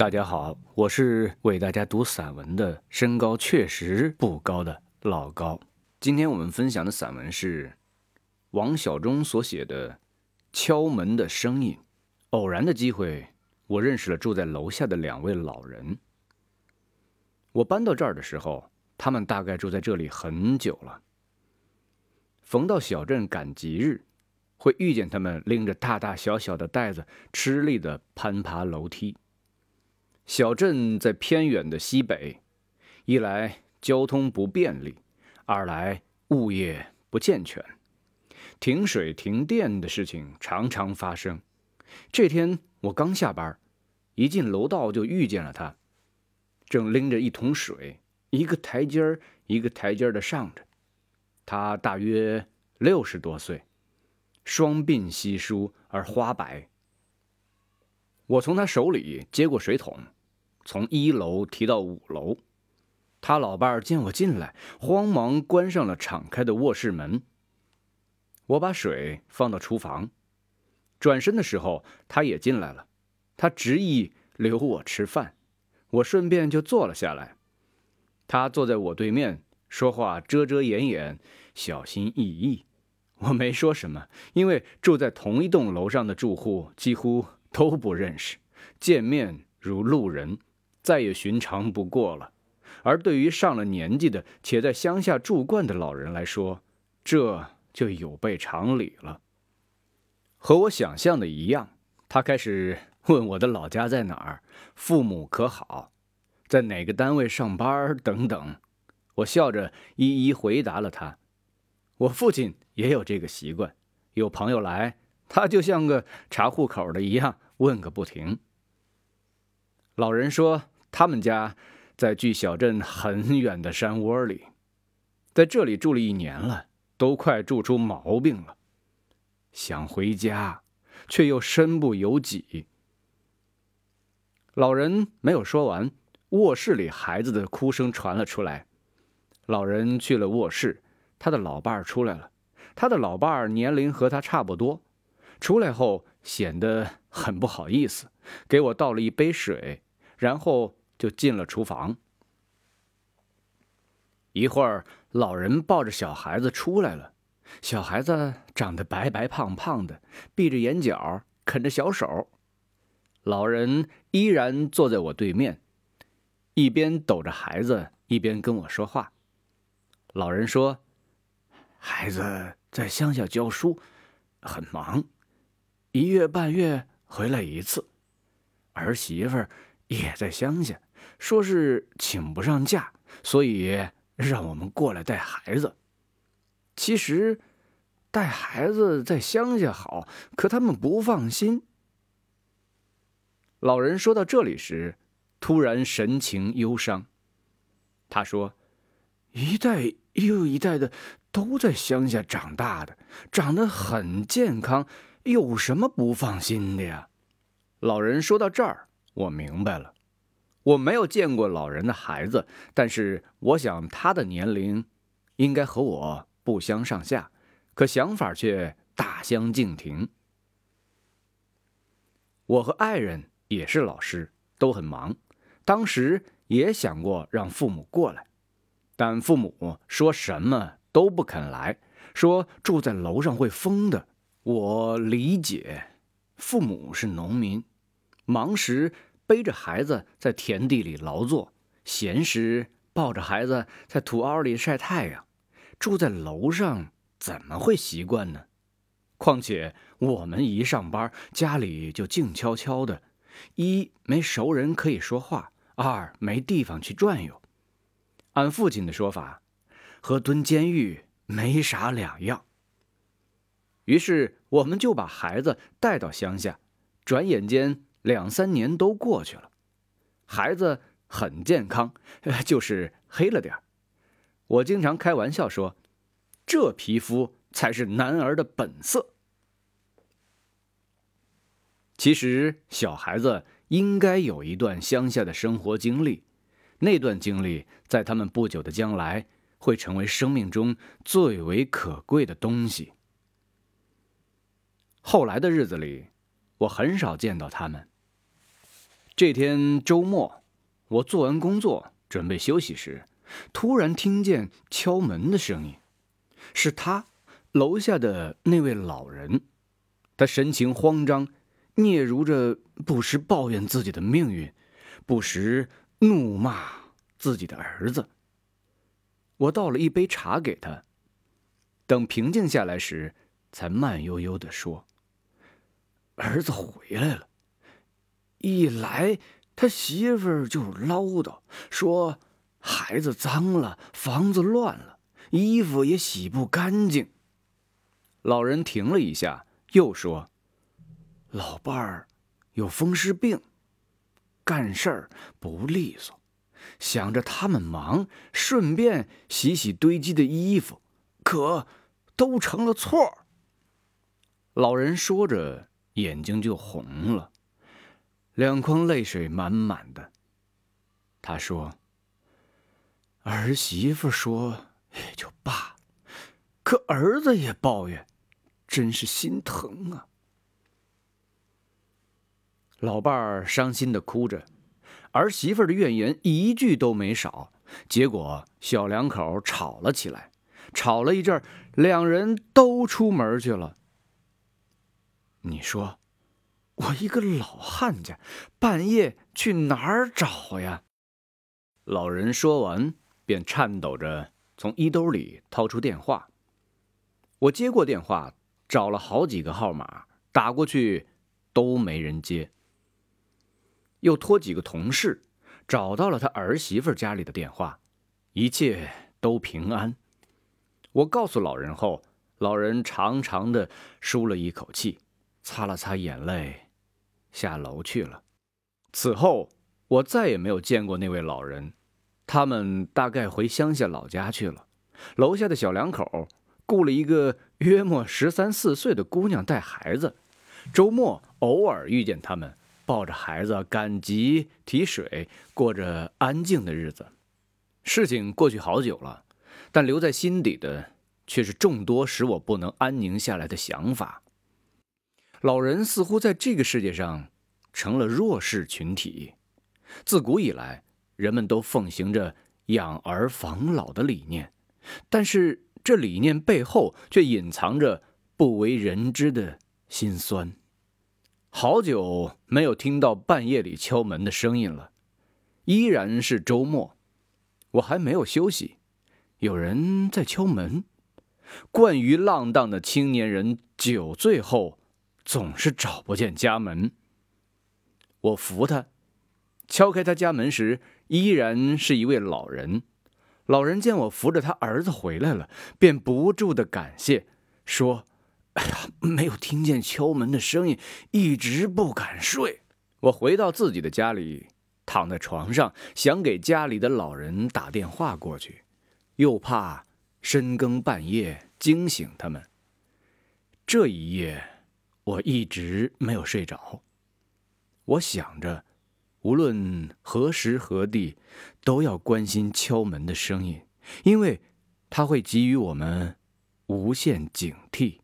大家好，我是为大家读散文的，身高确实不高的老高。今天我们分享的散文是王小忠所写的《敲门的声音》。偶然的机会，我认识了住在楼下的两位老人。我搬到这儿的时候，他们大概住在这里很久了。逢到小镇赶集日，会遇见他们拎着大大小小的袋子，吃力地攀爬楼梯。小镇在偏远的西北，一来交通不便利，二来物业不健全，停水停电的事情常常发生。这天我刚下班，一进楼道就遇见了他，正拎着一桶水，一个台阶儿一个台阶儿的上着。他大约六十多岁，双鬓稀疏而花白。我从他手里接过水桶。从一楼提到五楼，他老伴儿见我进来，慌忙关上了敞开的卧室门。我把水放到厨房，转身的时候，他也进来了。他执意留我吃饭，我顺便就坐了下来。他坐在我对面，说话遮遮掩掩，小心翼翼。我没说什么，因为住在同一栋楼上的住户几乎都不认识，见面如路人。再也寻常不过了，而对于上了年纪的且在乡下住惯的老人来说，这就有悖常理了。和我想象的一样，他开始问我的老家在哪儿，父母可好，在哪个单位上班等等。我笑着一一回答了他。我父亲也有这个习惯，有朋友来，他就像个查户口的一样问个不停。老人说。他们家在距小镇很远的山窝里，在这里住了一年了，都快住出毛病了。想回家，却又身不由己。老人没有说完，卧室里孩子的哭声传了出来。老人去了卧室，他的老伴儿出来了。他的老伴儿年龄和他差不多，出来后显得很不好意思，给我倒了一杯水，然后。就进了厨房。一会儿，老人抱着小孩子出来了。小孩子长得白白胖胖的，闭着眼角，啃着小手。老人依然坐在我对面，一边抖着孩子，一边跟我说话。老人说：“孩子在乡下教书，很忙，一月半月回来一次。儿媳妇也在乡下。”说是请不上假，所以让我们过来带孩子。其实，带孩子在乡下好，可他们不放心。老人说到这里时，突然神情忧伤。他说：“一代又一代的都在乡下长大的，长得很健康，有什么不放心的呀？”老人说到这儿，我明白了。我没有见过老人的孩子，但是我想他的年龄应该和我不相上下，可想法却大相径庭。我和爱人也是老师，都很忙，当时也想过让父母过来，但父母说什么都不肯来，说住在楼上会疯的。我理解，父母是农民，忙时。背着孩子在田地里劳作，闲时抱着孩子在土坳里晒太阳。住在楼上怎么会习惯呢？况且我们一上班，家里就静悄悄的，一没熟人可以说话，二没地方去转悠。按父亲的说法，和蹲监狱没啥两样。于是我们就把孩子带到乡下，转眼间。两三年都过去了，孩子很健康，就是黑了点我经常开玩笑说，这皮肤才是男儿的本色。其实小孩子应该有一段乡下的生活经历，那段经历在他们不久的将来会成为生命中最为可贵的东西。后来的日子里，我很少见到他们。这天周末，我做完工作准备休息时，突然听见敲门的声音，是他楼下的那位老人。他神情慌张，嗫嚅着，不时抱怨自己的命运，不时怒骂自己的儿子。我倒了一杯茶给他，等平静下来时，才慢悠悠地说：“儿子回来了。一来，他媳妇儿就唠叨，说孩子脏了，房子乱了，衣服也洗不干净。”老人停了一下。又说：“老伴儿有风湿病，干事儿不利索，想着他们忙，顺便洗洗堆积的衣服，可都成了错。”老人说着，眼睛就红了，两眶泪水满满的。他说：“儿媳妇说也就罢了，可儿子也抱怨。”真是心疼啊！老伴儿伤心的哭着，儿媳妇的怨言一句都没少。结果小两口吵了起来，吵了一阵两人都出门去了。你说，我一个老汉家，半夜去哪儿找呀？老人说完，便颤抖着从衣兜里掏出电话。我接过电话。找了好几个号码打过去，都没人接。又托几个同事找到了他儿媳妇家里的电话，一切都平安。我告诉老人后，老人长长的舒了一口气，擦了擦眼泪，下楼去了。此后我再也没有见过那位老人，他们大概回乡下老家去了。楼下的小两口。雇了一个约莫十三四岁的姑娘带孩子，周末偶尔遇见他们，抱着孩子赶集提水，过着安静的日子。事情过去好久了，但留在心底的却是众多使我不能安宁下来的想法。老人似乎在这个世界上成了弱势群体。自古以来，人们都奉行着养儿防老的理念，但是。这理念背后却隐藏着不为人知的辛酸。好久没有听到半夜里敲门的声音了，依然是周末，我还没有休息，有人在敲门。惯于浪荡的青年人酒醉后总是找不见家门。我扶他，敲开他家门时，依然是一位老人。老人见我扶着他儿子回来了，便不住的感谢，说：“哎呀，没有听见敲门的声音，一直不敢睡。”我回到自己的家里，躺在床上，想给家里的老人打电话过去，又怕深更半夜惊醒他们。这一夜，我一直没有睡着。我想着。无论何时何地，都要关心敲门的声音，因为它会给予我们无限警惕。